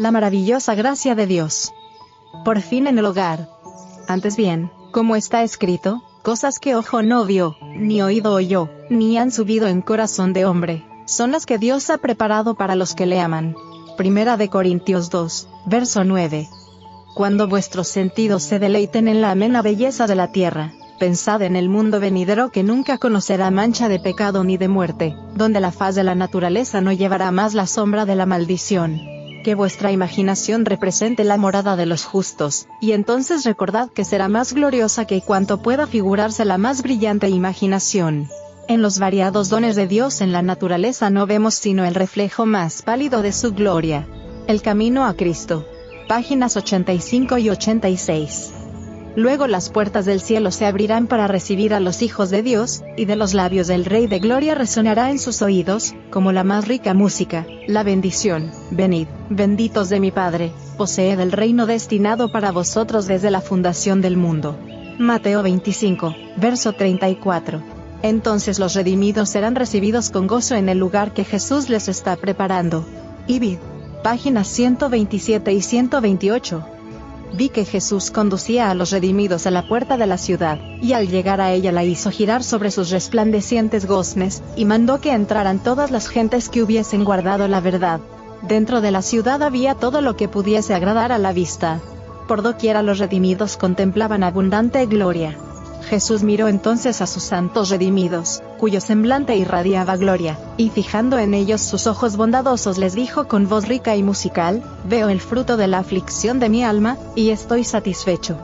la maravillosa gracia de Dios. Por fin en el hogar. Antes bien, como está escrito, cosas que ojo no vio, ni oído oyó, ni han subido en corazón de hombre, son las que Dios ha preparado para los que le aman. Primera de Corintios 2, verso 9. Cuando vuestros sentidos se deleiten en la amena belleza de la tierra, pensad en el mundo venidero que nunca conocerá mancha de pecado ni de muerte, donde la faz de la naturaleza no llevará más la sombra de la maldición. Que vuestra imaginación represente la morada de los justos, y entonces recordad que será más gloriosa que cuanto pueda figurarse la más brillante imaginación. En los variados dones de Dios en la naturaleza no vemos sino el reflejo más pálido de su gloria. El camino a Cristo. Páginas 85 y 86. Luego las puertas del cielo se abrirán para recibir a los hijos de Dios, y de los labios del Rey de Gloria resonará en sus oídos, como la más rica música, la bendición, venid, benditos de mi Padre, poseed el reino destinado para vosotros desde la fundación del mundo. Mateo 25, verso 34. Entonces los redimidos serán recibidos con gozo en el lugar que Jesús les está preparando. Ibid. Páginas 127 y 128 vi que Jesús conducía a los redimidos a la puerta de la ciudad, y al llegar a ella la hizo girar sobre sus resplandecientes goznes, y mandó que entraran todas las gentes que hubiesen guardado la verdad. Dentro de la ciudad había todo lo que pudiese agradar a la vista. Por doquiera los redimidos contemplaban abundante gloria. Jesús miró entonces a sus santos redimidos, cuyo semblante irradiaba gloria, y fijando en ellos sus ojos bondadosos les dijo con voz rica y musical, Veo el fruto de la aflicción de mi alma, y estoy satisfecho.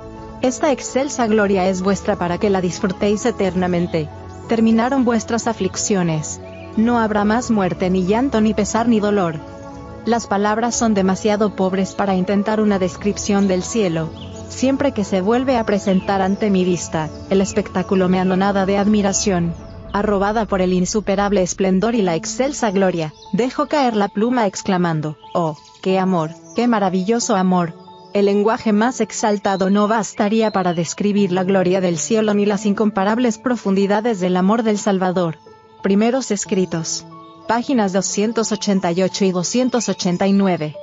Esta excelsa gloria es vuestra para que la disfrutéis eternamente. Terminaron vuestras aflicciones. No habrá más muerte ni llanto ni pesar ni dolor. Las palabras son demasiado pobres para intentar una descripción del cielo, Siempre que se vuelve a presentar ante mi vista, el espectáculo me anonada de admiración. Arrobada por el insuperable esplendor y la excelsa gloria, dejo caer la pluma exclamando, ¡Oh, qué amor, qué maravilloso amor! El lenguaje más exaltado no bastaría para describir la gloria del cielo ni las incomparables profundidades del amor del Salvador. Primeros escritos. Páginas 288 y 289.